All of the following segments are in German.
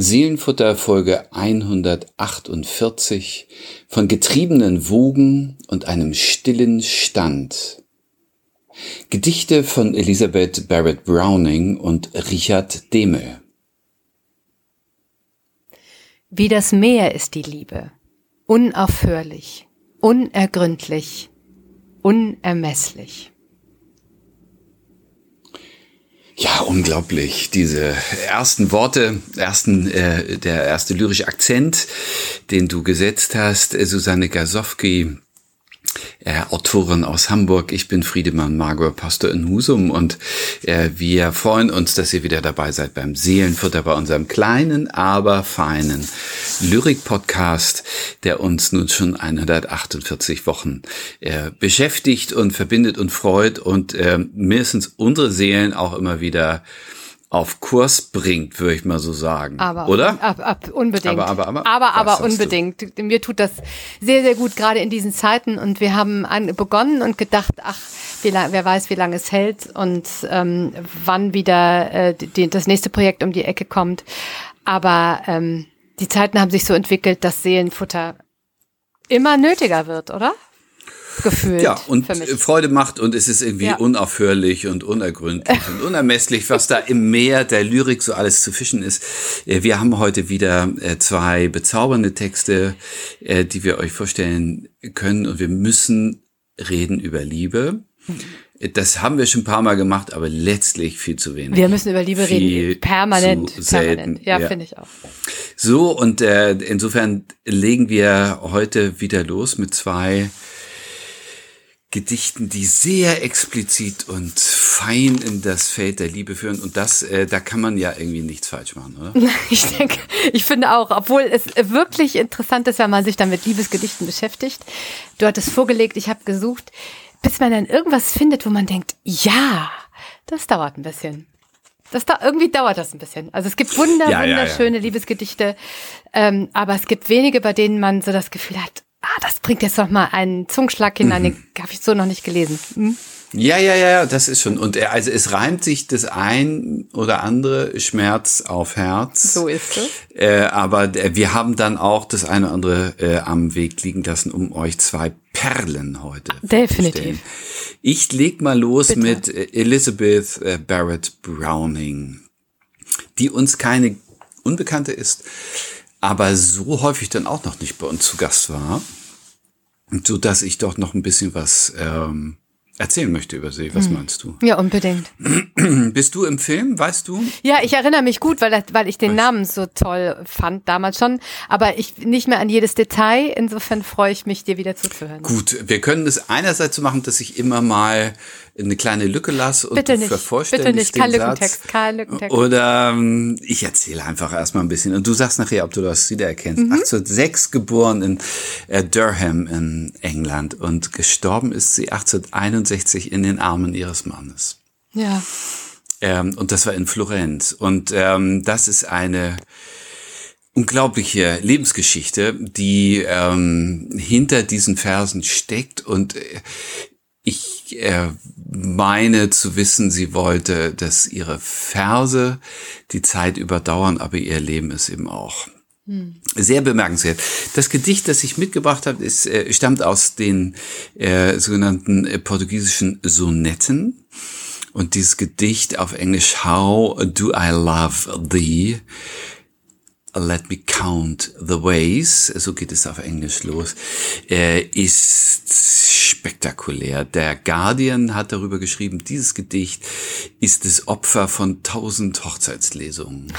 Seelenfutter Folge 148 von getriebenen Wogen und einem stillen Stand. Gedichte von Elisabeth Barrett Browning und Richard Dehmel. Wie das Meer ist die Liebe, unaufhörlich, unergründlich, unermesslich. Ja, unglaublich. Diese ersten Worte, ersten, äh, der erste lyrische Akzent, den du gesetzt hast, Susanne Gasowski, äh, Autorin aus Hamburg. Ich bin Friedemann Margot, Pastor in Husum und äh, wir freuen uns, dass ihr wieder dabei seid beim Seelenfutter, bei unserem kleinen, aber feinen Lyrik-Podcast, der uns nun schon 148 Wochen äh, beschäftigt und verbindet und freut und äh, mindestens unsere Seelen auch immer wieder auf Kurs bringt, würde ich mal so sagen. Aber, Oder? Ab, ab, unbedingt. Aber, aber, aber. Aber, aber sagst du? unbedingt. Mir tut das sehr, sehr gut, gerade in diesen Zeiten. Und wir haben an, begonnen und gedacht, ach, wie lang, wer weiß, wie lange es hält und ähm, wann wieder äh, die, das nächste Projekt um die Ecke kommt. Aber ähm, die Zeiten haben sich so entwickelt, dass Seelenfutter immer nötiger wird, oder? Gefühlt. Ja, und. Freude macht und es ist irgendwie Ja. unaufhörlich und unergründlich und unermesslich, was da im Meer der Lyrik so alles zu fischen ist. Äh, Wir haben heute wieder äh, zwei bezaubernde Texte, äh, die wir euch vorstellen können und wir müssen reden über Liebe. Das haben wir schon ein paar Mal gemacht, aber letztlich viel zu wenig. Wir müssen über Liebe Viel reden. Permanent. permanent. Ja, Ja. finde ich auch. So, und äh, insofern legen wir heute wieder los mit zwei Gedichten, die sehr explizit und fein in das Feld der Liebe führen. Und das, äh, da kann man ja irgendwie nichts falsch machen, oder? Ich denke, ich finde auch, obwohl es wirklich interessant ist, wenn man sich dann mit Liebesgedichten beschäftigt. Du hattest vorgelegt, ich habe gesucht, bis man dann irgendwas findet, wo man denkt, ja, das dauert ein bisschen. Das da, irgendwie dauert das ein bisschen. Also es gibt wunder, Ja, ja, ja. wunderschöne Liebesgedichte, ähm, aber es gibt wenige, bei denen man so das Gefühl hat, ah, das bringt jetzt noch mal einen Zungenschlag hinein, Mhm. den habe ich so noch nicht gelesen. Hm? Ja, ja, ja, ja, das ist schon. Und äh, also es reimt sich das ein oder andere Schmerz auf Herz. So ist es. Äh, aber äh, wir haben dann auch das eine oder andere äh, am Weg liegen lassen, um euch zwei Perlen heute Definitiv. Ich leg mal los Bitte. mit äh, Elizabeth äh, Barrett Browning, die uns keine Unbekannte ist, aber so häufig dann auch noch nicht bei uns zu Gast war, so dass ich doch noch ein bisschen was ähm, erzählen möchte über sie. Hm. Was meinst du? Ja, unbedingt. Bist du im Film, weißt du? Ja, ich erinnere mich gut, weil, weil ich den Namen so toll fand damals schon, aber ich nicht mehr an jedes Detail. Insofern freue ich mich, dir wieder zuzuhören. Gut, wir können es einerseits so machen, dass ich immer mal eine kleine Lücke lasse und Bitte nicht, vervollständigst bitte nicht, kein den Lückentext, Satz. kein Lückentext. Oder ähm, ich erzähle einfach erstmal ein bisschen und du sagst nachher, ob du das wiedererkennst. Mhm. 1806 geboren in äh, Durham in England und gestorben ist sie 1861 in den Armen ihres Mannes. Ja, Ähm, und das war in Florenz. Und ähm, das ist eine unglaubliche Lebensgeschichte, die ähm, hinter diesen Versen steckt. Und äh, ich äh, meine zu wissen, sie wollte, dass ihre Verse die Zeit überdauern, aber ihr Leben ist eben auch sehr bemerkenswert. Das Gedicht, das ich mitgebracht habe, ist, äh, stammt aus den äh, sogenannten äh, portugiesischen Sonetten. Und dieses Gedicht auf Englisch How Do I Love Thee? Let me count the ways, so geht es auf Englisch los, äh, ist spektakulär. Der Guardian hat darüber geschrieben, dieses Gedicht ist das Opfer von tausend Hochzeitslesungen.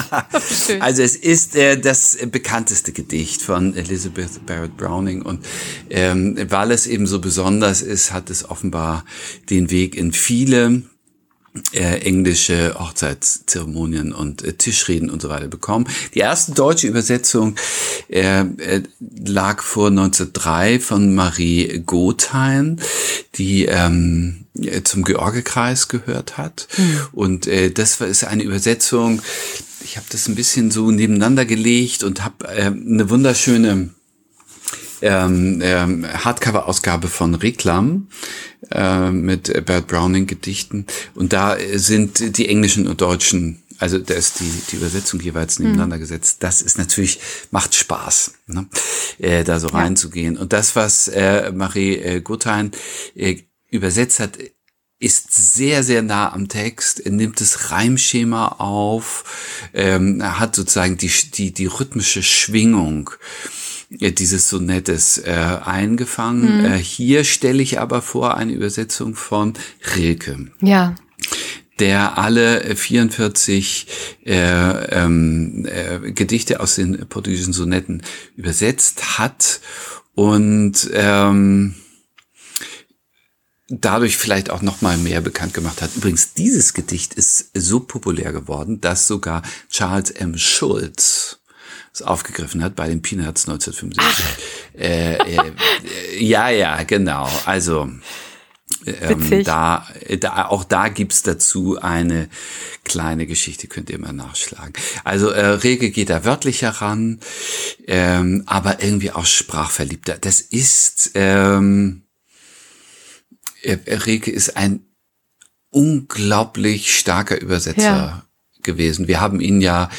schön. Also es ist äh, das bekannteste Gedicht von Elizabeth Barrett Browning und ähm, weil es eben so besonders ist, hat es offenbar den Weg in viele äh, englische Hochzeitszeremonien und äh, Tischreden und so weiter bekommen. Die erste deutsche Übersetzung äh, äh, lag vor 1903 von Marie Gothein, die ähm, äh, zum Georgekreis gehört hat. Und äh, das ist eine Übersetzung, ich habe das ein bisschen so nebeneinander gelegt und habe äh, eine wunderschöne ähm, ähm, Hardcover-Ausgabe von Reklam äh, mit Bert Browning Gedichten und da sind die englischen und deutschen also da ist die, die Übersetzung jeweils nebeneinander gesetzt. Das ist natürlich, macht Spaß, ne? äh, da so ja. reinzugehen. Und das, was äh, Marie äh, Guttein äh, übersetzt hat, ist sehr, sehr nah am Text, nimmt das Reimschema auf, ähm, hat sozusagen die, die, die rhythmische Schwingung dieses Sonettes äh, eingefangen. Mhm. Äh, hier stelle ich aber vor eine Übersetzung von Rilke. Ja der alle 44 äh, ähm, äh, Gedichte aus den portugiesischen Sonetten übersetzt hat und ähm, dadurch vielleicht auch noch mal mehr bekannt gemacht hat. Übrigens, dieses Gedicht ist so populär geworden, dass sogar Charles M. Schulz es aufgegriffen hat bei den Peanuts 1975. Äh, äh, ja, ja, genau. Also ähm, da, da, auch da gibt's dazu eine kleine Geschichte, könnt ihr mal nachschlagen. Also äh, Rege geht da wörtlich heran, ähm, aber irgendwie auch sprachverliebter. Das ist, ähm, äh, Rege ist ein unglaublich starker Übersetzer. Ja gewesen. Wir haben ihn ja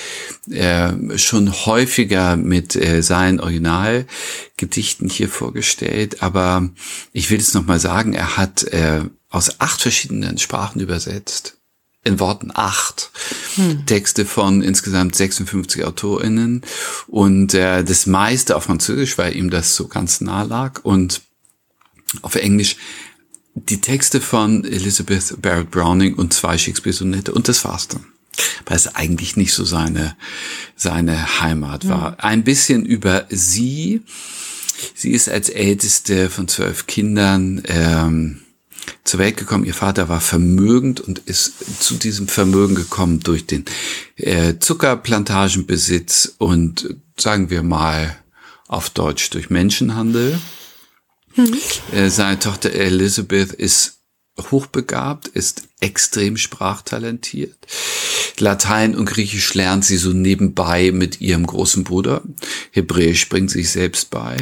äh, schon häufiger mit äh, seinen Originalgedichten hier vorgestellt, aber ich will es nochmal sagen, er hat äh, aus acht verschiedenen Sprachen übersetzt. In Worten acht hm. Texte von insgesamt 56 AutorInnen und äh, das meiste auf Französisch, weil ihm das so ganz nah lag und auf Englisch die Texte von Elizabeth Barrett Browning und zwei Shakespeare-Sonette und das war's dann weil es eigentlich nicht so seine, seine Heimat war. Mhm. Ein bisschen über sie. Sie ist als älteste von zwölf Kindern ähm, zur Welt gekommen. Ihr Vater war vermögend und ist zu diesem Vermögen gekommen durch den äh, Zuckerplantagenbesitz und sagen wir mal auf Deutsch durch Menschenhandel. Mhm. Äh, seine Tochter Elizabeth ist hochbegabt, ist extrem sprachtalentiert. Latein und Griechisch lernt sie so nebenbei mit ihrem großen Bruder. Hebräisch bringt sich selbst bei.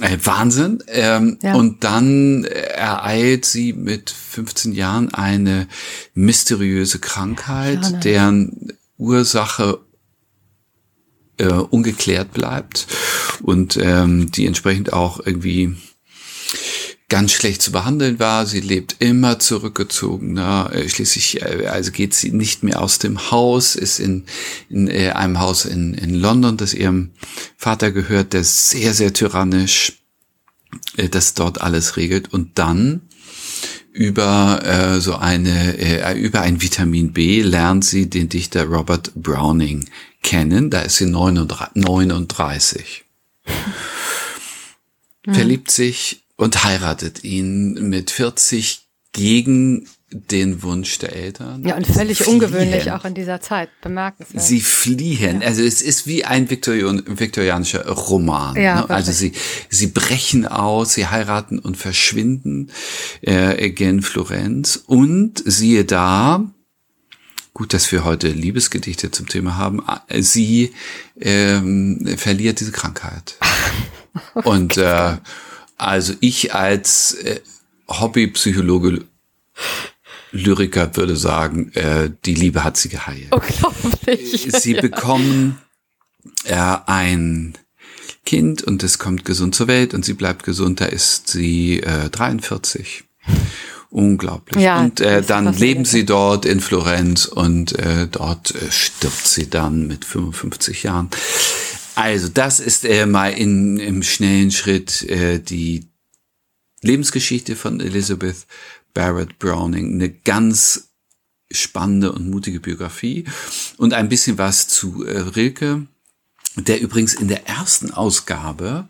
Äh, Wahnsinn. Ähm, ja. Und dann ereilt sie mit 15 Jahren eine mysteriöse Krankheit, Schade. deren Ursache äh, ungeklärt bleibt und ähm, die entsprechend auch irgendwie ganz schlecht zu behandeln war. Sie lebt immer zurückgezogen. Ne? Schließlich äh, also geht sie nicht mehr aus dem Haus, ist in, in äh, einem Haus in, in London, das ihrem Vater gehört, der sehr, sehr tyrannisch das dort alles regelt. Und dann über äh, so eine äh, über ein Vitamin B lernt sie den Dichter Robert Browning kennen. Da ist sie 39. 39. Mhm. Verliebt sich und heiratet ihn mit 40 gegen den Wunsch der Eltern. Ja, und völlig fliehen. ungewöhnlich auch in dieser Zeit, bemerkenswert. Sie fliehen, ja. also es ist wie ein Viktorian, viktorianischer Roman. Ja, ne? Also sie, sie brechen aus, sie heiraten und verschwinden äh, gen Florenz und siehe da, gut, dass wir heute Liebesgedichte zum Thema haben, sie ähm, verliert diese Krankheit. Und äh, also ich als äh, Hobbypsychologe Lyriker würde sagen, äh, die Liebe hat sie geheilt. Unglaublich. Sie bekommen äh, ein Kind und es kommt gesund zur Welt und sie bleibt gesund. Da ist sie äh, 43. Unglaublich. Ja, und äh, dann leben sie dort in Florenz und äh, dort äh, stirbt sie dann mit 55 Jahren. Also das ist äh, mal in, im schnellen Schritt äh, die Lebensgeschichte von Elizabeth Barrett Browning. Eine ganz spannende und mutige Biografie und ein bisschen was zu äh, Rilke, der übrigens in der ersten Ausgabe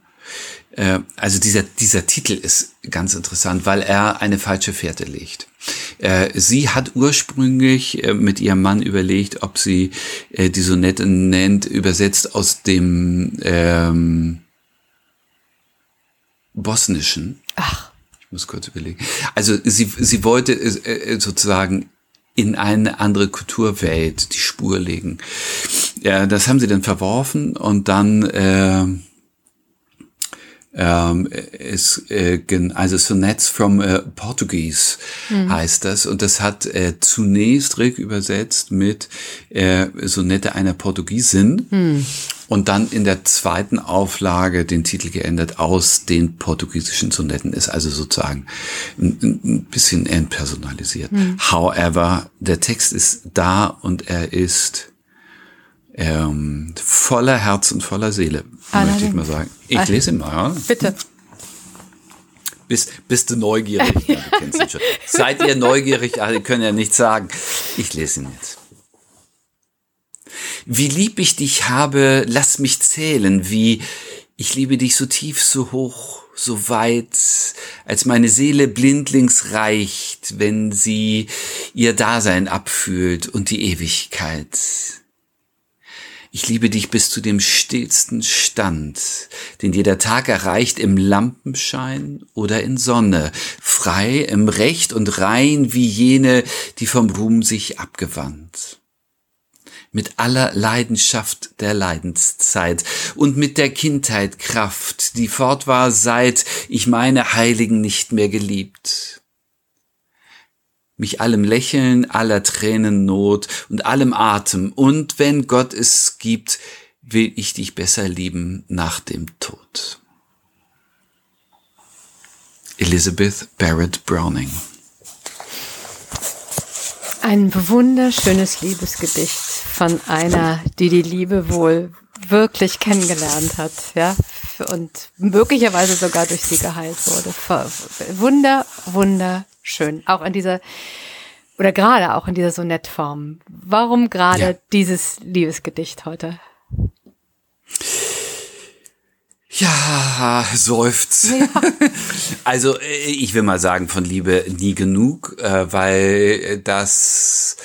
also dieser, dieser Titel ist ganz interessant, weil er eine falsche Fährte legt. Äh, sie hat ursprünglich äh, mit ihrem Mann überlegt, ob sie äh, die Sonette nennt, übersetzt aus dem ähm, Bosnischen. Ach. Ich muss kurz überlegen. Also sie, sie wollte äh, sozusagen in eine andere Kulturwelt die Spur legen. Ja, das haben sie dann verworfen und dann äh, ähm, ist, äh, also Sonnets from äh, Portuguese mhm. heißt das. Und das hat äh, zunächst Rick übersetzt mit äh, Sonette einer Portugiesin. Mhm. Und dann in der zweiten Auflage den Titel geändert aus den portugiesischen Sonetten. Ist also sozusagen ein, ein bisschen entpersonalisiert. Mhm. However, der Text ist da und er ist ähm, voller Herz und voller Seele, Allerdings. möchte ich mal sagen. Ich lese ihn mal. Ja? Bitte. Bist, bist du neugierig? Ja, du kennst ihn schon. Seid ihr neugierig? Alle können ja nichts sagen. Ich lese ihn jetzt. Wie lieb ich dich habe, lass mich zählen, wie ich liebe dich so tief, so hoch, so weit, als meine Seele blindlings reicht, wenn sie ihr Dasein abfühlt und die Ewigkeit. Ich liebe dich bis zu dem stillsten Stand, den dir der Tag erreicht im Lampenschein oder in Sonne, frei im Recht und rein wie jene, die vom Ruhm sich abgewandt. Mit aller Leidenschaft der Leidenszeit und mit der Kindheit Kraft, die fort war, seit ich meine Heiligen nicht mehr geliebt mich allem Lächeln, aller Tränen Not und allem Atem. Und wenn Gott es gibt, will ich dich besser lieben nach dem Tod. Elizabeth Barrett Browning. Ein wunderschönes Liebesgedicht von einer, die die Liebe wohl wirklich kennengelernt hat, ja, und möglicherweise sogar durch sie geheilt wurde. Wunder, wunder schön. Auch in dieser, oder gerade auch in dieser Sonettform. Warum gerade ja. dieses Liebesgedicht heute? Ja, seufzt. Ja. Also äh, ich will mal sagen, von Liebe nie genug, äh, weil das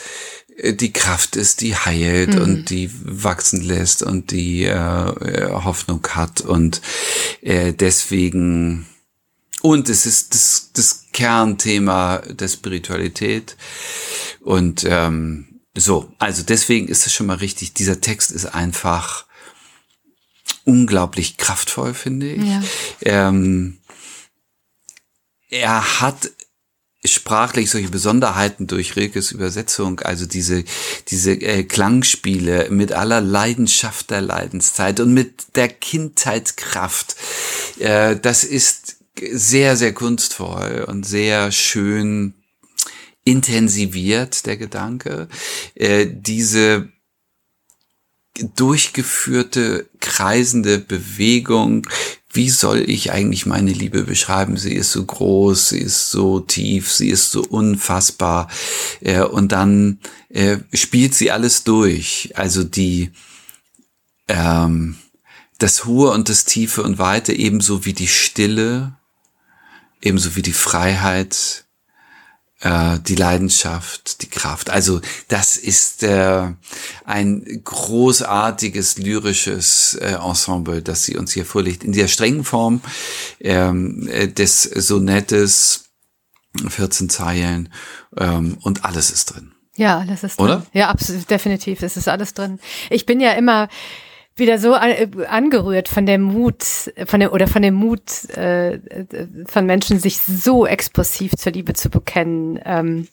äh, die Kraft ist, die heilt mhm. und die wachsen lässt und die Hoffnung hat und deswegen und es ist das, das Kernthema der Spiritualität. Und ähm, so, also deswegen ist es schon mal richtig, dieser Text ist einfach unglaublich kraftvoll, finde ich. Ja. Ähm, er hat sprachlich solche Besonderheiten durch Rilkes Übersetzung, also diese, diese äh, Klangspiele mit aller Leidenschaft der Leidenszeit und mit der Kindheitskraft. Äh, das ist sehr, sehr kunstvoll und sehr schön intensiviert, der Gedanke. Äh, diese durchgeführte, kreisende Bewegung, wie soll ich eigentlich meine Liebe beschreiben? Sie ist so groß, sie ist so tief, sie ist so unfassbar. Äh, und dann äh, spielt sie alles durch. Also die, ähm, das Hohe und das Tiefe und Weite ebenso wie die Stille ebenso wie die Freiheit, äh, die Leidenschaft, die Kraft. Also das ist äh, ein großartiges lyrisches äh, Ensemble, das sie uns hier vorlegt. In der strengen Form ähm, äh, des Sonettes, 14 Zeilen ähm, und alles ist drin. Ja, alles ist drin. Oder? Ja, absolut, definitiv. Es ist alles drin. Ich bin ja immer wieder so angerührt von dem Mut, von dem oder von dem Mut äh, von Menschen, sich so expressiv zur Liebe zu bekennen. Ähm,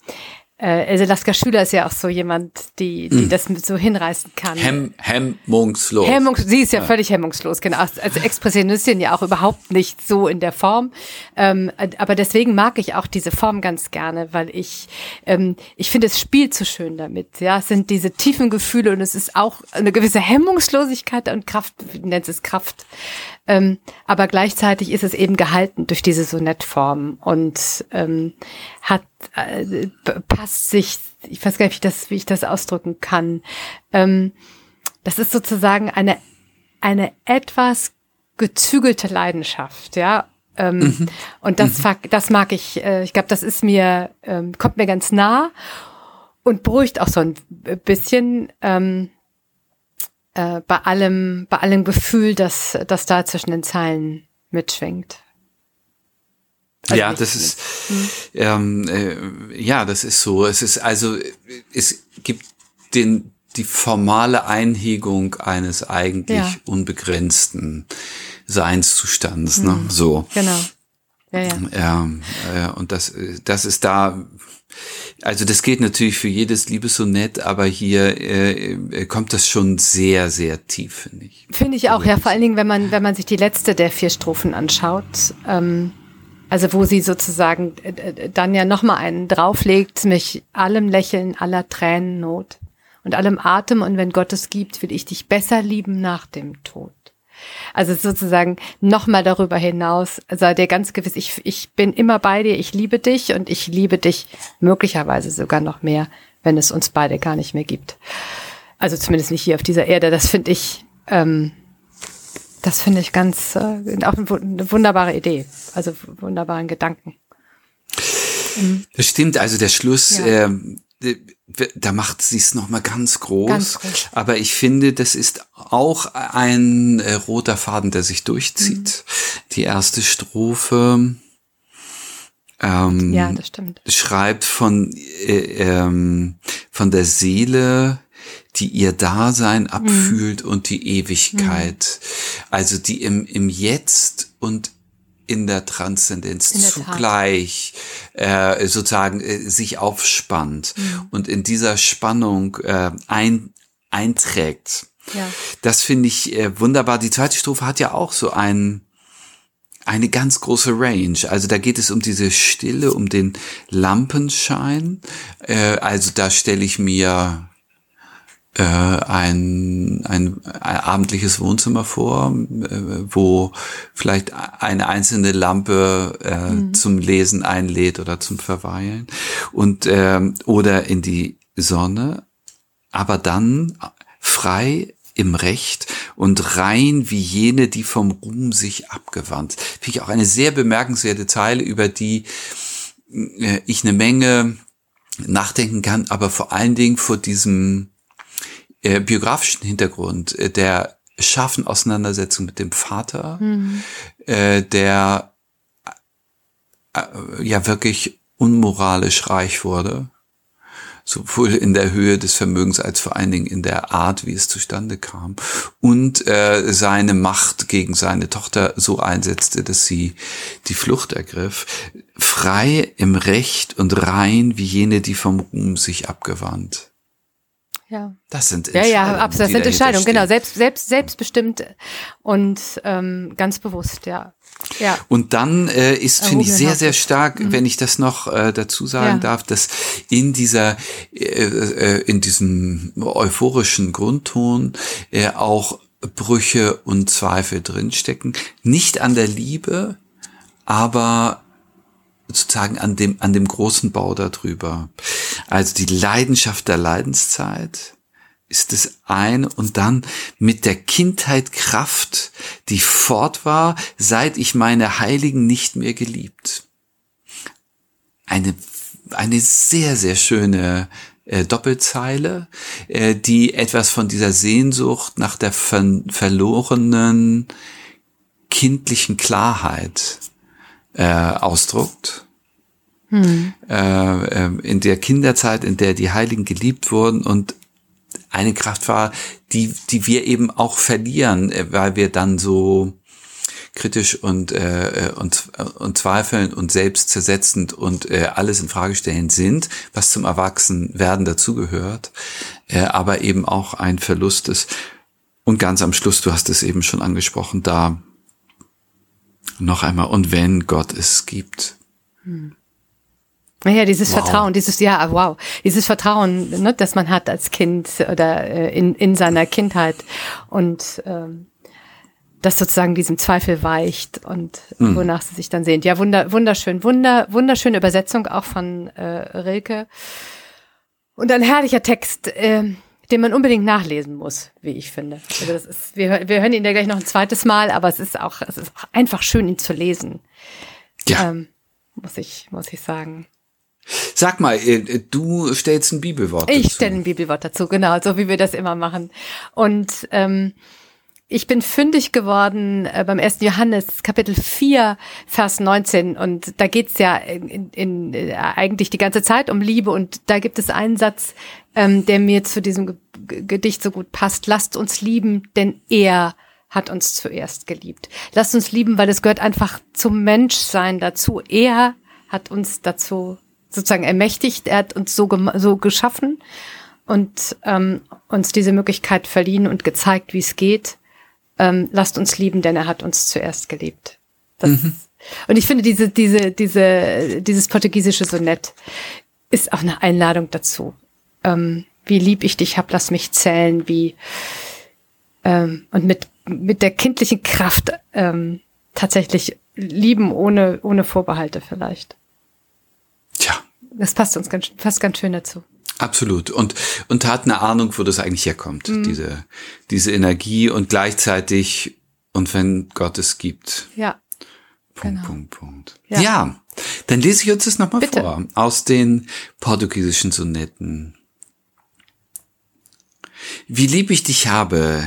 äh, Else Lasker Schüler ist ja auch so jemand, die, die mm. das so hinreißen kann. Hem, hemmungslos. Hemmungs, sie ist ja, ja, völlig hemmungslos, genau. Als Expressionistin ja auch überhaupt nicht so in der Form. Ähm, aber deswegen mag ich auch diese Form ganz gerne, weil ich, ähm, ich finde, es spielt so schön damit. Ja, es sind diese tiefen Gefühle und es ist auch eine gewisse Hemmungslosigkeit und Kraft, wie nennt es Kraft. Ähm, aber gleichzeitig ist es eben gehalten durch diese Sonettform und ähm, hat äh, passt sich, ich weiß gar nicht, wie ich das, wie ich das ausdrücken kann. Ähm, das ist sozusagen eine eine etwas gezügelte Leidenschaft, ja. Ähm, mhm. Und das, mhm. das mag ich. Äh, ich glaube, das ist mir ähm, kommt mir ganz nah und beruhigt auch so ein bisschen. Ähm, äh, bei allem, bei allem Gefühl, dass das da zwischen den Zeilen mitschwingt. Also ja, das ist hm. ähm, äh, ja, das ist so. Es ist also es gibt den die formale Einhegung eines eigentlich ja. unbegrenzten Seinszustands, ne? Mhm. So. Genau. Ja, ja. Ähm, äh, und das, das ist da, also das geht natürlich für jedes Liebessonett, aber hier äh, äh, kommt das schon sehr, sehr tief, finde ich. Finde ich auch, ja, vor allen Dingen, wenn man, wenn man sich die letzte der vier Strophen anschaut, ähm, also wo sie sozusagen äh, äh, dann ja nochmal einen drauflegt, mich allem Lächeln, aller Tränen Not und allem Atem und wenn Gott es gibt, will ich dich besser lieben nach dem Tod. Also sozusagen nochmal darüber hinaus, sei dir ganz gewiss, ich, ich bin immer bei dir, ich liebe dich und ich liebe dich möglicherweise sogar noch mehr, wenn es uns beide gar nicht mehr gibt. Also zumindest nicht hier auf dieser Erde. Das finde ich, ähm, das finde ich ganz, äh, auch eine wunderbare Idee. Also wunderbaren Gedanken. Das stimmt, also der Schluss, Ja. ähm, da macht sie es nochmal ganz groß. Ganz groß. Aber ich finde, das ist auch ein äh, roter Faden, der sich durchzieht. Die erste Strophe ähm, Ja, das stimmt. schreibt von, äh, ähm, von der Seele, die ihr Dasein abfühlt und die Ewigkeit. Also die im, im Jetzt und in der Transzendenz In der zugleich äh, sozusagen äh, sich aufspannt und in dieser Spannung äh, ein, einträgt. Ja. Das finde ich äh, wunderbar. Die zweite Strophe hat ja auch so ein, eine ganz große Range. Also da geht es um diese Stille, um den Lampenschein. Äh, also da stelle ich mir äh, ein, ein, ein abendliches Wohnzimmer vor, äh, wo vielleicht eine einzelne Lampe äh, zum Lesen einlädt oder zum Verweilen und ähm, oder in die Sonne, aber dann frei im Recht und rein wie jene, die vom Ruhm sich abgewandt. Finde ich auch eine sehr bemerkenswerte Zeile, über die äh, ich eine Menge nachdenken kann, aber vor allen Dingen vor diesem äh, biografischen Hintergrund äh, der scharfen Auseinandersetzung mit dem Vater, äh, der äh, ja wirklich unmoralisch reich wurde, sowohl in der Höhe des Vermögens als vor allen Dingen in der Art, wie es zustande kam, und äh, seine Macht gegen seine Tochter so einsetzte, dass sie die Flucht ergriff, frei im Recht und rein wie jene, die vom Ruhm sich abgewandt. Ja. Das sind Ja, ja, Entscheidungen, absolut. Das sind Entscheidungen, genau. Selbst, selbst, selbstbestimmt und ähm, ganz bewusst, ja. Ja. Und dann äh, ist, finde ich, sehr, sehr stark, wenn ich das noch äh, dazu sagen Mhm. Ja. darf, dass in dieser, äh, äh, in diesem euphorischen Grundton äh, auch Brüche und Zweifel drinstecken. Nicht an der Liebe, aber sozusagen an dem, an dem großen Bau darüber. Also die Leidenschaft der Leidenszeit ist das eine und dann mit der Kindheit Kraft, die fort war, seit ich meine Heiligen nicht mehr geliebt. Eine, eine sehr, sehr schöne äh, Doppelzeile, äh, die etwas von dieser Sehnsucht nach der ver verlorenen kindlichen Klarheit äh, ausdruckt. Äh, äh, in der Kinderzeit, in der die Heiligen geliebt wurden und eine Kraft war, die, die wir eben auch verlieren, äh, weil wir dann so kritisch und, äh, und, und zweifeln und selbst zersetzend und äh, alles in Frage stellen sind, was zum Erwachsenwerden dazugehört, äh, aber eben auch ein Verlust ist. Und ganz am Schluss, du hast es eben schon angesprochen, da noch einmal, und wenn Gott es gibt. Ja, dieses Wow. Vertrauen, dieses, ja, wow, dieses Vertrauen, ne, das man hat als Kind oder äh, in, in seiner Kindheit und ähm, das sozusagen diesem Zweifel weicht und wonach sie sich dann sehnt. Ja, wunder, wunderschön, wunder, wunderschöne Übersetzung auch von äh, Rilke und ein herrlicher Text, äh, den man unbedingt nachlesen muss, wie ich finde. Also das ist, wir, wir hören ihn ja gleich noch ein zweites Mal, aber es ist auch, es ist auch einfach schön, ihn zu lesen, Ja, ähm, muss ich, muss ich sagen. sag mal, äh, du stellst ein Bibelwort Ich dazu. stelle ein Bibelwort dazu, genau, so wie wir das immer machen. Und ähm, ich bin fündig geworden äh, beim 1. Johannes Kapitel 4, Vers 19. Und da geht's ja in, in, äh, eigentlich die ganze Zeit um Liebe. Und da gibt es einen Satz, ähm, der mir zu diesem Ge- Gedicht so gut passt. Lasst uns lieben, denn er hat uns zuerst geliebt. Lasst uns lieben, weil es gehört einfach zum Menschsein dazu. Er hat uns dazu sozusagen ermächtigt, er hat uns so, so geschaffen und ähm, uns diese Möglichkeit verliehen und gezeigt, wie es geht. Ähm, lasst uns lieben, denn er hat uns zuerst geliebt. Mhm. Und ich finde diese, diese, diese, dieses portugiesische Sonett ist auch eine Einladung dazu. Ähm, wie lieb ich dich hab, lass mich zählen, wie ähm, und mit mit der kindlichen Kraft ähm, tatsächlich lieben ohne ohne Vorbehalte vielleicht. Tja. Das passt uns ganz, fast ganz schön dazu. Absolut. Und, und hat eine Ahnung, wo das eigentlich herkommt, mhm. diese, diese Energie und gleichzeitig, und wenn Gott es gibt. Ja. Punkt, genau. Punkt, Punkt. Ja. ja. Dann lese ich uns das nochmal vor. Aus den portugiesischen Sonetten. Wie lieb ich dich habe,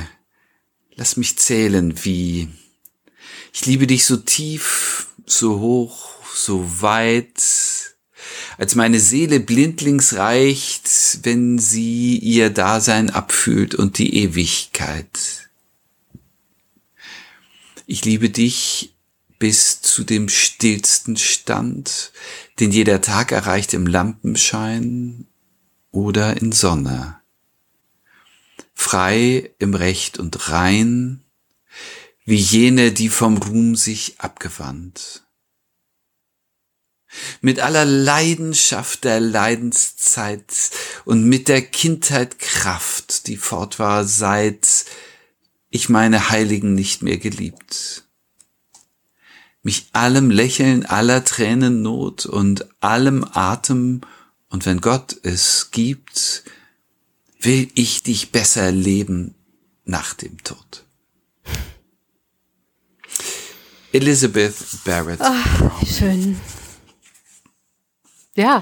lass mich zählen, wie ich liebe dich so tief, so hoch, so weit, als meine Seele blindlings reicht, wenn sie ihr Dasein abfühlt und die Ewigkeit. Ich liebe dich bis zu dem stillsten Stand, den jeder Tag erreicht im Lampenschein oder in Sonne. Frei im Recht und rein, wie jene, die vom Ruhm sich abgewandt mit aller Leidenschaft der Leidenszeit und mit der Kindheit Kraft, die fort war, seit ich meine Heiligen nicht mehr geliebt. Mich allem Lächeln, aller Tränen Not und allem Atem, und wenn Gott es gibt, will ich dich besser leben nach dem Tod. Elizabeth Barrett. Ach, schön. Ja.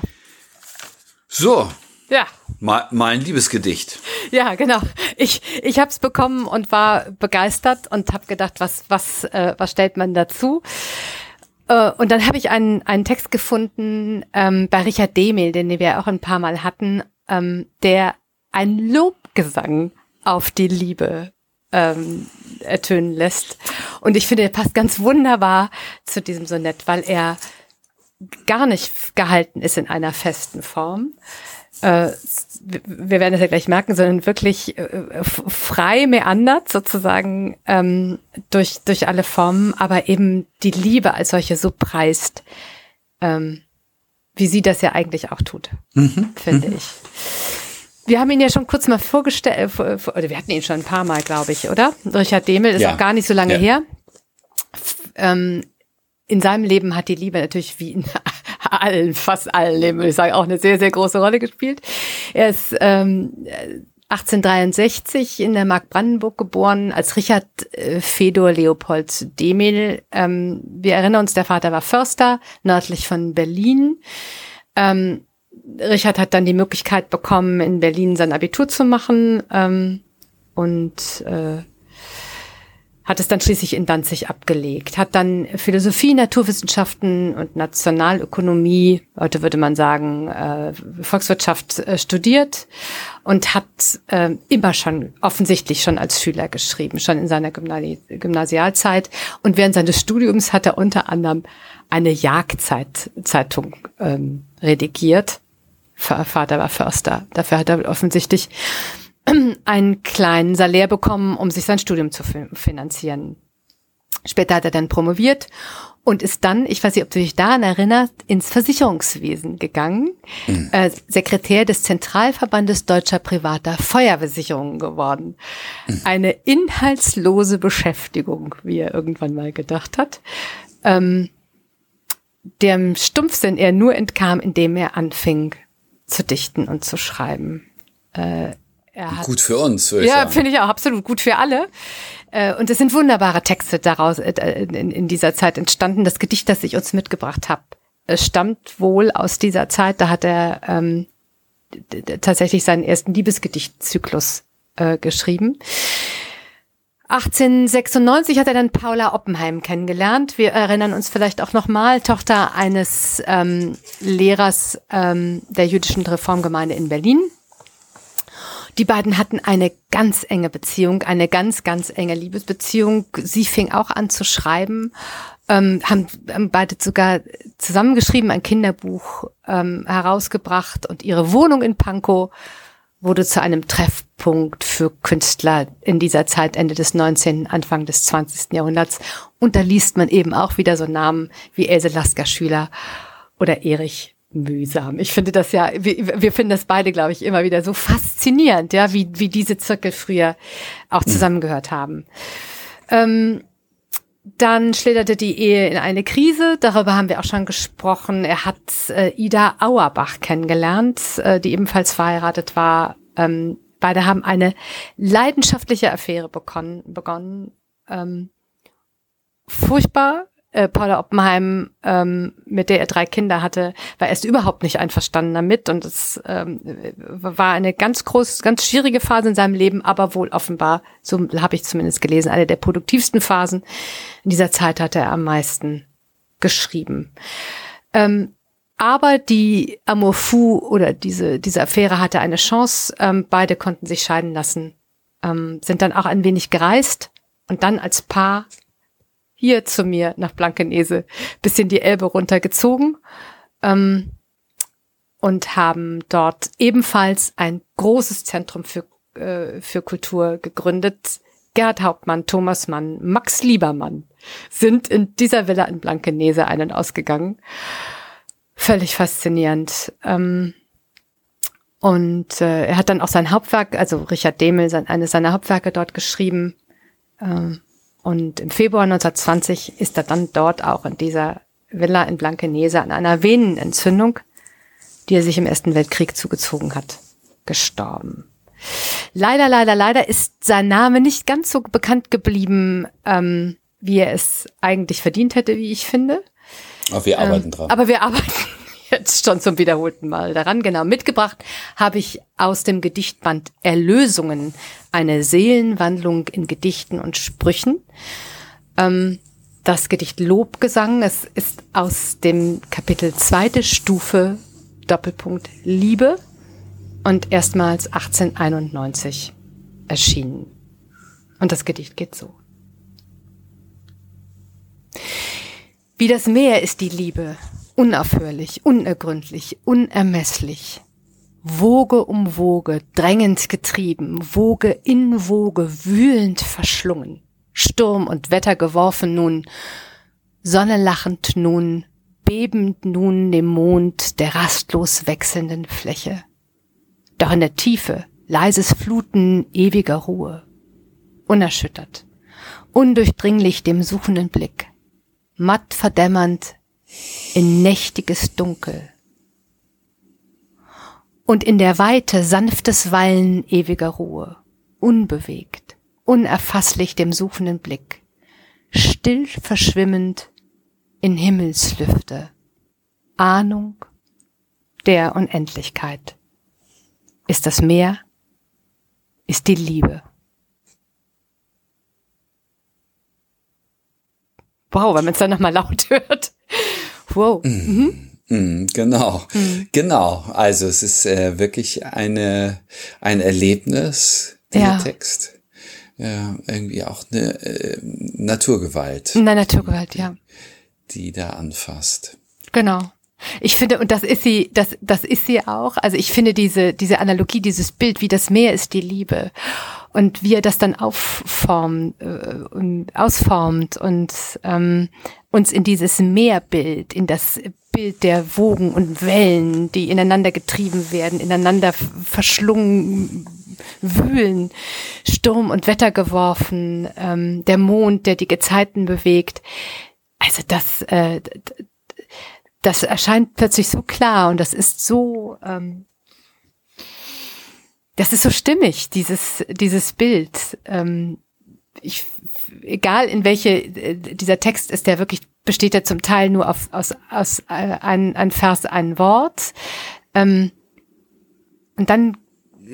So. Ja. Mal, mal ein Liebesgedicht. Ja, genau. Ich, ich habe es bekommen und war begeistert und habe gedacht, was, was, äh, was stellt man dazu? Äh, und dann habe ich einen, einen Text gefunden ähm, bei Richard Demel, den wir auch ein paar Mal hatten, ähm, der ein Lobgesang auf die Liebe ähm, ertönen lässt. Und ich finde, er passt ganz wunderbar zu diesem Sonett, weil er gar nicht gehalten ist in einer festen Form. Äh, wir werden das ja gleich merken, sondern wirklich äh, frei meandert sozusagen ähm, durch, durch alle Formen, aber eben die Liebe als solche so preist, ähm, wie sie das ja eigentlich auch tut, mhm. finde mhm. ich. Wir haben ihn ja schon kurz mal vorgestellt, äh, oder wir hatten ihn schon ein paar Mal, glaube ich, oder? Richard Demel ist ja. auch gar nicht so lange ja. her. Ähm, in seinem Leben hat die Liebe natürlich wie in allen, fast allen Leben, würde ich sagen, auch eine sehr, sehr große Rolle gespielt. Er ist ähm, 1863 in der Mark Brandenburg geboren, als Richard äh, Fedor Leopold Demel. Ähm, wir erinnern uns, der Vater war Förster, nördlich von Berlin. Ähm, Richard hat dann die Möglichkeit bekommen, in Berlin sein Abitur zu machen ähm, und äh, hat es dann schließlich in Danzig abgelegt, hat dann Philosophie, Naturwissenschaften und Nationalökonomie, heute würde man sagen äh, Volkswirtschaft äh, studiert und hat äh, immer schon offensichtlich schon als Schüler geschrieben, schon in seiner Gymnasi Gymnasialzeit und während seines Studiums hat er unter anderem eine Jagdzeitung ähm, redigiert. Vater war Förster, dafür hat er offensichtlich einen kleinen Salär bekommen, um sich sein Studium zu finanzieren. Später hat er dann promoviert und ist dann, ich weiß nicht, ob du dich daran erinnerst, ins Versicherungswesen gegangen, mhm. äh, Sekretär des Zentralverbandes deutscher privater Feuerversicherungen geworden. Mhm. Eine inhaltslose Beschäftigung, wie er irgendwann mal gedacht hat, ähm, dem Stumpfsinn er nur entkam, indem er anfing zu dichten und zu schreiben. Äh, hat, gut für uns. Ja, finde ich auch absolut gut für alle. Äh, und es sind wunderbare Texte daraus äh, in dieser Zeit entstanden. Das Gedicht, das ich uns mitgebracht habe, stammt wohl aus dieser Zeit. Da hat er ähm, tatsächlich seinen ersten Liebesgedichtzyklus äh, geschrieben. 1896 hat er dann Paula Oppenheim kennengelernt. Wir erinnern uns vielleicht auch nochmal, Tochter eines ähm, Lehrers ähm, der jüdischen Reformgemeinde in Berlin. Die beiden hatten eine ganz enge Beziehung, eine ganz, ganz enge Liebesbeziehung. Sie fing auch an zu schreiben, ähm, haben, haben beide sogar zusammengeschrieben, ein Kinderbuch ähm, herausgebracht und ihre Wohnung in Pankow wurde zu einem Treffpunkt für Künstler in dieser Zeit, Ende des 19., Anfang des 20. Jahrhunderts. Und da liest man eben auch wieder so Namen wie Else Lasker-Schüler oder Erich Mühsam. Ich finde das ja, wir, wir finden das beide, glaube ich, immer wieder so faszinierend, ja, wie, wie diese Zirkel früher auch mhm. zusammengehört haben. Ähm, dann schlitterte die Ehe in eine Krise. Darüber haben wir auch schon gesprochen. Er hat äh, Ida Auerbach kennengelernt, äh, die ebenfalls verheiratet war. Ähm, beide haben eine leidenschaftliche Affäre begonnen. begonnen. Ähm, furchtbar, äh, Paula Oppenheim, ähm, mit der er drei Kinder hatte, war erst überhaupt nicht einverstanden damit und es ähm, war eine ganz groß, ganz schwierige Phase in seinem Leben, aber wohl offenbar, so habe ich zumindest gelesen, eine der produktivsten Phasen. In dieser Zeit hat er am meisten geschrieben. Ähm, aber die Amour fou oder diese, diese Affäre hatte eine Chance. Ähm, beide konnten sich scheiden lassen, ähm, sind dann auch ein wenig gereist und dann als Paar hier zu mir nach Blankenese, bisschen die Elbe runtergezogen ähm, und haben dort ebenfalls ein großes Zentrum für, äh, für Kultur gegründet. Gerhard Hauptmann, Thomas Mann, Max Liebermann sind in dieser Villa in Blankenese einen ausgegangen. Völlig faszinierend. Ähm, und äh, er hat dann auch sein Hauptwerk, also Richard Demel, sein, eines seiner Hauptwerke dort geschrieben. Ähm, und im Februar 1920 ist er dann dort auch in dieser Villa in Blankenese an einer Venenentzündung, die er sich im Ersten Weltkrieg zugezogen hat, gestorben. Leider, leider, leider ist sein Name nicht ganz so bekannt geblieben, ähm, wie er es eigentlich verdient hätte, wie ich finde. Aber wir arbeiten ähm, dran. Aber wir arbeiten jetzt schon zum wiederholten Mal daran. Genau, mitgebracht habe ich aus dem Gedichtband Erlösungen eine Seelenwandlung in Gedichten und Sprüchen. Ähm, das Gedicht Lobgesang, es ist aus dem Kapitel zweite Stufe Doppelpunkt Liebe und erstmals 1891 erschienen. Und das Gedicht geht so. Wie das Meer ist die Liebe, unaufhörlich, unergründlich, unermesslich. Woge um Woge, drängend getrieben, Woge in Woge, wühlend verschlungen, Sturm und Wetter geworfen nun, Sonne lachend nun, bebend nun dem Mond der rastlos wechselnden Fläche. Doch in der Tiefe leises Fluten ewiger Ruhe, unerschüttert, undurchdringlich dem suchenden Blick, matt verdämmernd in nächtiges Dunkel. Und in der Weite sanftes Wallen ewiger Ruhe, unbewegt, unerfasslich dem suchenden Blick, still verschwimmend in Himmelslüfte, Ahnung der Unendlichkeit. Ist das Meer, ist die Liebe. Wow, wenn man es dann nochmal laut hört. Wow. Mhm. Mhm, genau, mhm. genau. Also es ist äh, wirklich eine ein Erlebnis, dieser ja. Text. Ja, irgendwie auch eine äh, Naturgewalt. Eine Naturgewalt, die, ja. Die da anfasst. Genau. Ich finde, und das ist sie, das, das ist sie auch. Also ich finde diese, diese Analogie, dieses Bild, wie das Meer ist die Liebe. Und wie er das dann aufformt, äh, und ausformt und ähm, uns in dieses Meerbild, in das Bild der Wogen und Wellen, die ineinander getrieben werden, ineinander verschlungen, wühlen, Sturm und Wetter geworfen, ähm, der Mond, der die Gezeiten bewegt. Also das, äh, das erscheint plötzlich so klar und das ist so, ähm, das ist so stimmig, dieses, dieses Bild. Ähm, ich, egal in welche, äh, dieser Text ist der wirklich, besteht ja zum Teil nur auf, aus, aus äh, ein, ein Vers, ein Wort. Ähm, und dann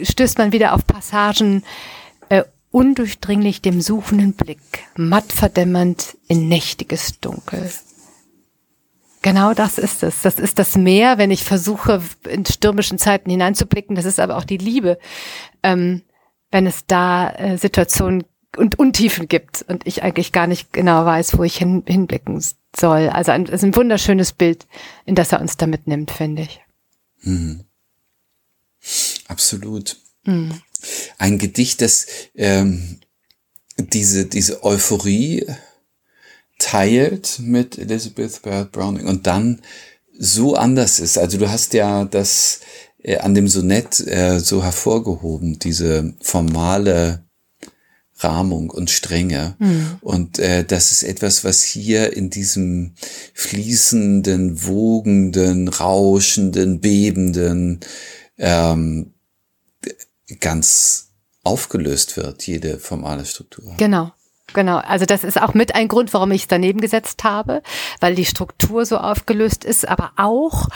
stößt man wieder auf Passagen, äh, undurchdringlich dem suchenden Blick, matt verdämmernd in nächtiges Dunkel. Genau das ist es. Das ist das Meer, wenn ich versuche, in stürmischen Zeiten hineinzublicken. Das ist aber auch die Liebe. Ähm, wenn es da äh, Situationen und Untiefen gibt und ich eigentlich gar nicht genau weiß, wo ich hin, hinblicken soll. Also ein, ist ein wunderschönes Bild, in das er uns da mitnimmt, finde ich. Mhm. Absolut. Mhm. Ein Gedicht, das ähm, diese, diese Euphorie teilt mit Elizabeth Barrett Browning und dann so anders ist. Also du hast ja das äh, an dem Sonett äh, so hervorgehoben, diese formale Rahmung und Strenge. Mhm. Und äh, das ist etwas, was hier in diesem fließenden, wogenden, rauschenden, bebenden ähm, ganz aufgelöst wird, jede formale Struktur. Genau. Genau, also das ist auch mit ein Grund, warum ich es daneben gesetzt habe, weil die Struktur so aufgelöst ist, aber auch,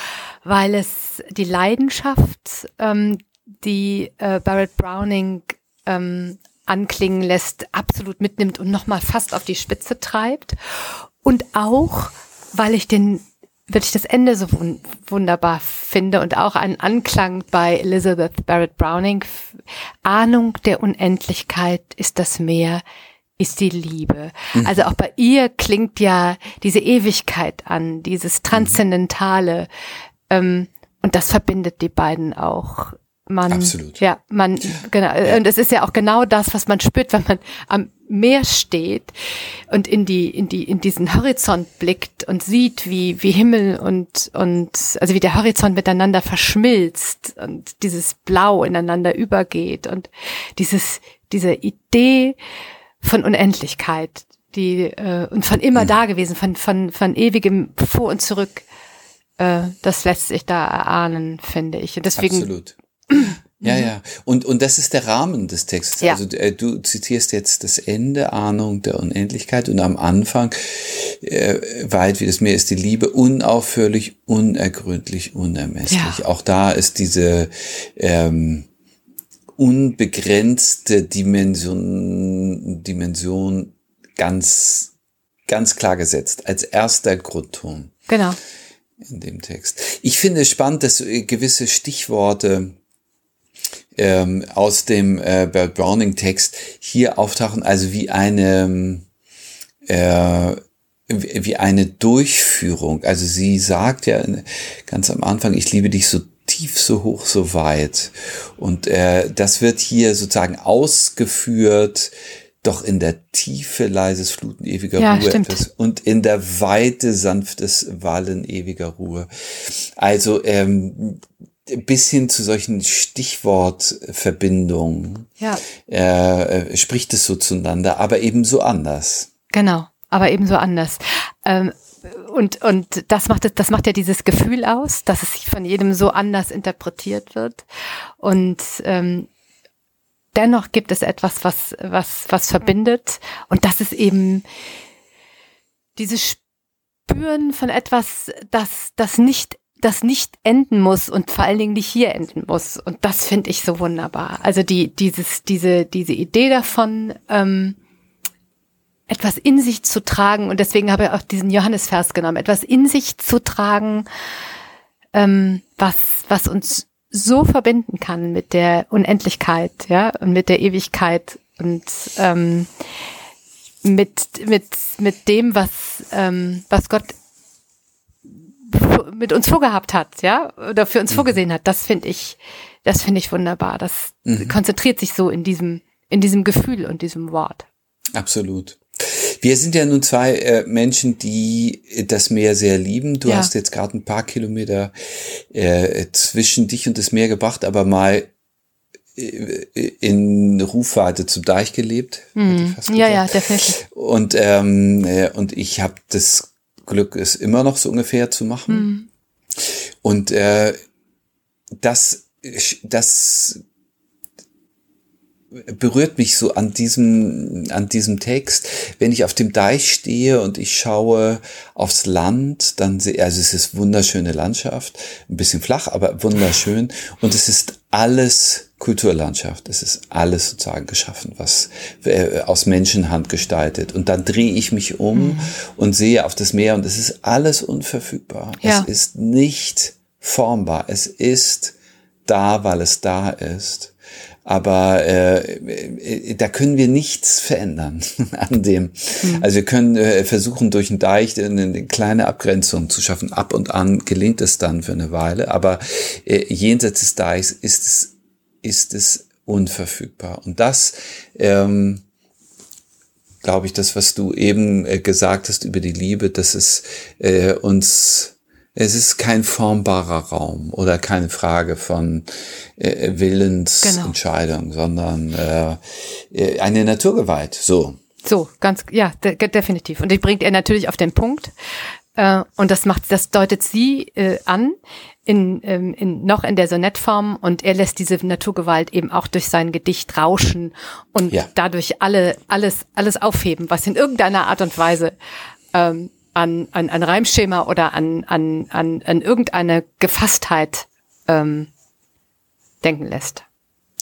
weil es die Leidenschaft, ähm, die äh, Barrett Browning ähm, anklingen lässt, absolut mitnimmt und nochmal fast auf die Spitze treibt. Und auch, weil ich den wirklich das Ende so wun wunderbar finde und auch einen Anklang bei Elizabeth Barrett Browning. Ahnung der Unendlichkeit ist das Meer, ist die Liebe. Mhm. Also auch bei ihr klingt ja diese Ewigkeit an, dieses Transzendentale. Ähm, und das verbindet die beiden auch. Man, Absolut. Ja, man, genau. Ja. Und es ist ja auch genau das, was man spürt, wenn man am Meer steht und in die, in die, in diesen Horizont blickt und sieht, wie, wie Himmel und, und, also wie der Horizont miteinander verschmilzt und dieses Blau ineinander übergeht und dieses, diese Idee, von Unendlichkeit, die äh, und von immer mhm. da gewesen, von von von ewigem vor und zurück. Äh, das lässt sich da erahnen, finde ich. Und deswegen Absolut. Ja, ja. Und, und das ist der Rahmen des Textes. Ja. Also äh, du zitierst jetzt das Ende, Ahnung der Unendlichkeit und am Anfang, äh, weit wie das Meer ist die Liebe, unaufhörlich, unergründlich, unermesslich. Ja. Auch da ist diese ähm, unbegrenzte Dimension, Dimension ganz, ganz klar gesetzt, als erster Grundton. Genau. In dem Text. Ich finde es spannend, dass gewisse Stichworte ähm, aus dem äh, Bert Browning Text hier auftauchen, also wie eine, äh, wie eine Durchführung. Also sie sagt ja ganz am Anfang, ich liebe dich so tief, so hoch, so weit. Und äh, das wird hier sozusagen ausgeführt, doch in der Tiefe leises Fluten ewiger ja, Ruhe etwas und in der Weite sanftes Wallen ewiger Ruhe. Also ähm, bis hin zu solchen Stichwortverbindungen ja. äh, spricht es so zueinander, aber ebenso anders. Genau, aber ebenso anders. Ähm, und, und das macht, das macht ja dieses Gefühl aus, dass es von jedem so anders interpretiert wird. Und ähm, dennoch gibt es etwas, was, was, was verbindet. Und das ist eben dieses Spüren von etwas, das, das nicht das nicht enden muss und vor allen Dingen nicht hier enden muss. Und das finde ich so wunderbar. Also die, dieses, diese, diese Idee davon, ähm, etwas in sich zu tragen, und deswegen habe ich auch diesen Johannesvers genommen, etwas in sich zu tragen, ähm, was, was uns so verbinden kann mit der Unendlichkeit, ja, und mit der Ewigkeit und ähm, mit, mit, mit dem, was, ähm, was Gott mit uns vorgehabt hat, ja, oder für uns mhm. vorgesehen hat. Das finde ich, das finde ich wunderbar. Das mhm. konzentriert sich so in diesem, in diesem Gefühl und diesem Wort. Absolut. Wir sind ja nun zwei äh, Menschen, die das Meer sehr lieben. Du ja. hast jetzt gerade ein paar Kilometer äh, zwischen dich und das Meer gebracht, aber mal äh, in Rufweite zum Deich gelebt. Mhm. Ja, ja, definitiv. Und, ähm, äh, und ich habe das Glück, es immer noch so ungefähr zu machen. Mhm. Und äh, das, das berührt mich so an diesem, an diesem Text. Wenn ich auf dem Deich stehe und ich schaue aufs Land, dann sehe, also es ist wunderschöne Landschaft, ein bisschen flach, aber wunderschön. Und es ist alles Kulturlandschaft. Es ist alles sozusagen geschaffen, was äh, aus Menschenhand gestaltet. Und dann drehe ich mich um mhm. und sehe auf das Meer und es ist alles unverfügbar. Ja. Es ist nicht formbar. Es ist da, weil es da ist. Aber äh, äh, da können wir nichts verändern an dem. Mhm. Also wir können äh, versuchen, durch einen Deich eine, eine, kleine Abgrenzung zu schaffen. Ab und an gelingt es dann für eine Weile, aber äh, jenseits des Deichs ist es, ist es unverfügbar. Und das, ähm, glaube ich, das, was du eben äh, gesagt hast über die Liebe, dass es äh, uns es ist kein formbarer Raum oder keine Frage von äh, Willensentscheidung, genau. sondern äh, äh, eine Naturgewalt. So. So, ganz, ja, de definitiv. Und die bringt er natürlich auf den Punkt. Äh, und das macht, das deutet sie äh, an, in, ähm, in, noch in der Sonettform und er lässt diese Naturgewalt eben auch durch sein Gedicht rauschen und ja. dadurch alle, alles, alles aufheben, was in irgendeiner Art und Weise ähm, an, an, an Reimschema oder an, an, an, an irgendeine Gefasstheit ähm, denken lässt.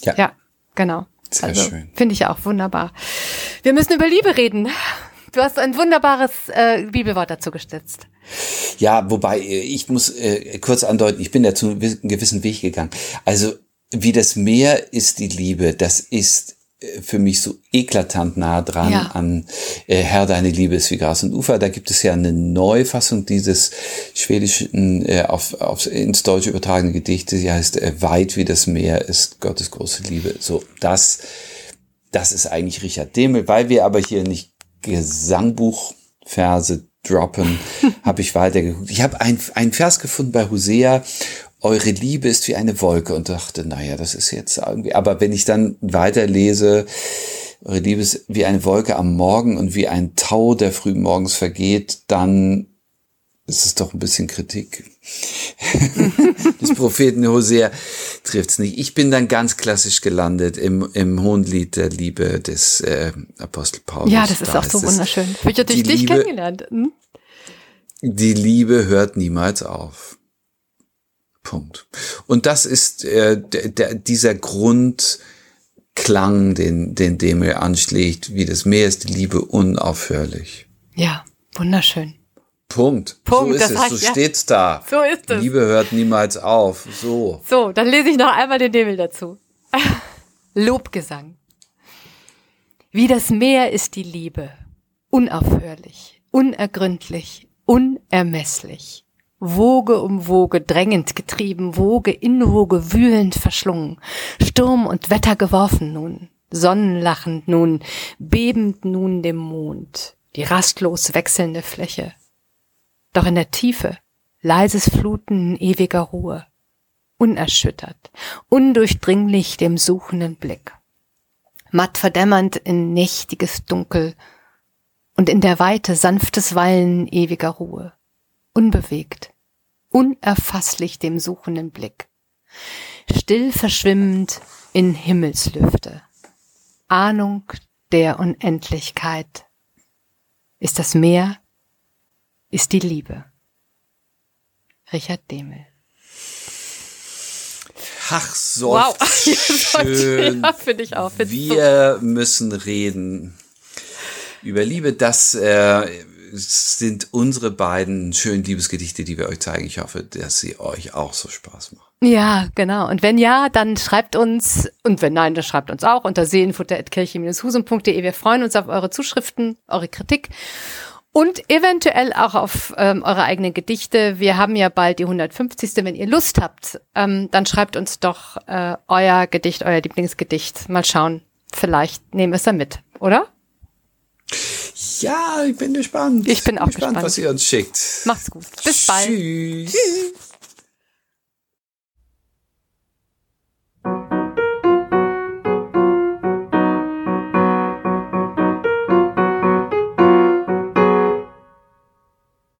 Ja. Ja, genau. Sehr also, schön. Finde ich auch wunderbar. Wir müssen über Liebe reden. Du hast ein wunderbares äh, Bibelwort dazu gestützt. Ja, wobei äh, ich muss äh, kurz andeuten, ich bin da zu einem gewissen Weg gegangen. Also wie das Meer ist die Liebe, das ist für mich so eklatant nah dran ja. an äh, Herr, deine Liebe ist wie Gras und Ufer. Da gibt es ja eine Neufassung dieses schwedischen, äh, auf, auf, ins Deutsche übertragenen Gedichtes. Die heißt äh, Weit wie das Meer ist Gottes große Liebe. So, das, das ist eigentlich Richard Demel. Weil wir aber hier nicht Gesangbuchverse droppen, habe ich weitergeguckt. Ich habe ein, ein Vers gefunden bei Hosea eure Liebe ist wie eine Wolke und dachte, naja, das ist jetzt irgendwie, aber wenn ich dann weiterlese, eure Liebe ist wie eine Wolke am Morgen und wie ein Tau, der früh morgens vergeht, dann ist es doch ein bisschen Kritik. des Propheten Hosea trifft's nicht. Ich bin dann ganz klassisch gelandet im, im Hohenlied der Liebe des äh, Apostel Paulus. Ja, das ist da auch so wunderschön. Ich habe dich Liebe, kennengelernt. Hm? Die Liebe hört niemals auf. Punkt. Und das ist äh, der, dieser Grundklang, den, den Demel anschlägt, wie das Meer ist die Liebe unaufhörlich. Ja, wunderschön. Punkt. Punkt. So ist es. Heißt, so ja. steht's da. So ist es. Liebe hört niemals auf. So. So, dann lese ich noch einmal den Demel dazu. Lobgesang. Wie das Meer ist die Liebe. Unaufhörlich, unergründlich, unermesslich. Woge um Woge drängend getrieben, Woge in Woge wühlend verschlungen, Sturm und Wetter geworfen nun, sonnenlachend nun, bebend nun dem Mond, die rastlos wechselnde Fläche. Doch in der Tiefe, leises Fluten ewiger Ruhe, unerschüttert, undurchdringlich dem suchenden Blick. Matt verdämmernd in nächtiges Dunkel und in der Weite sanftes Wallen ewiger Ruhe, unbewegt, unerfasslich dem suchenden Blick. Still verschwimmend in Himmelslüfte. Ahnung der Unendlichkeit. Ist das Meer, ist die Liebe. Richard Demel. Ach, so wow. schön. ja, finde ich auch. Wir müssen reden über Liebe. Das äh, sind unsere beiden schönen Liebesgedichte, die wir euch zeigen. Ich hoffe, dass sie euch auch so Spaß machen. Ja, genau. Und wenn ja, dann schreibt uns, und wenn nein, dann schreibt uns auch unter seelenfutter.kirche-husum.de. Wir freuen uns auf eure Zuschriften, eure Kritik und eventuell auch auf ähm, eure eigenen Gedichte. Wir haben ja bald die 150. Wenn ihr Lust habt, ähm, dann schreibt uns doch äh, euer Gedicht, euer Lieblingsgedicht. Mal schauen. Vielleicht nehmen wir es dann mit, oder? Ja, ich bin gespannt. Ich bin auch bin gespannt, gespannt, was ihr uns schickt. Macht's gut. Bis bald. Tschüss. Tschüss.